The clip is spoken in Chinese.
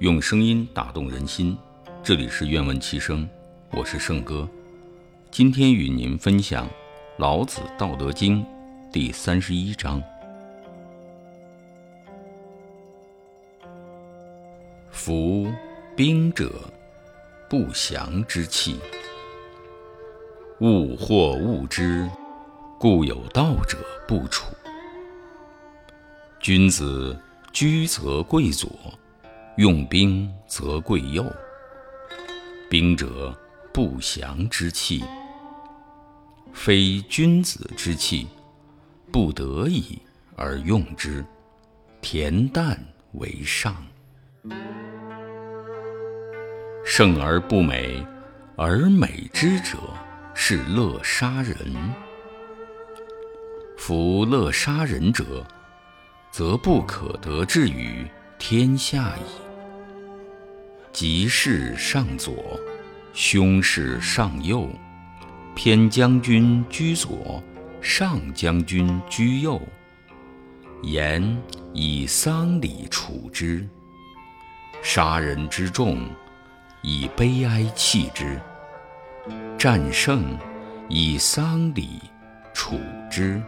用声音打动人心。这里是愿闻其声，我是圣哥。今天与您分享《老子·道德经》第三十一章：夫兵者，不祥之器。物或恶之，故有道者不处。君子居则贵左，用兵则贵右。兵者，不祥之器，非君子之器，不得已而用之。恬淡为上。胜而不美，而美之者，是乐杀人。夫乐杀人者，则不可得志于天下矣。吉事上左，凶事上右，偏将军居左，上将军居右。言以丧礼处之，杀人之众，以悲哀弃之；战胜以丧礼处之。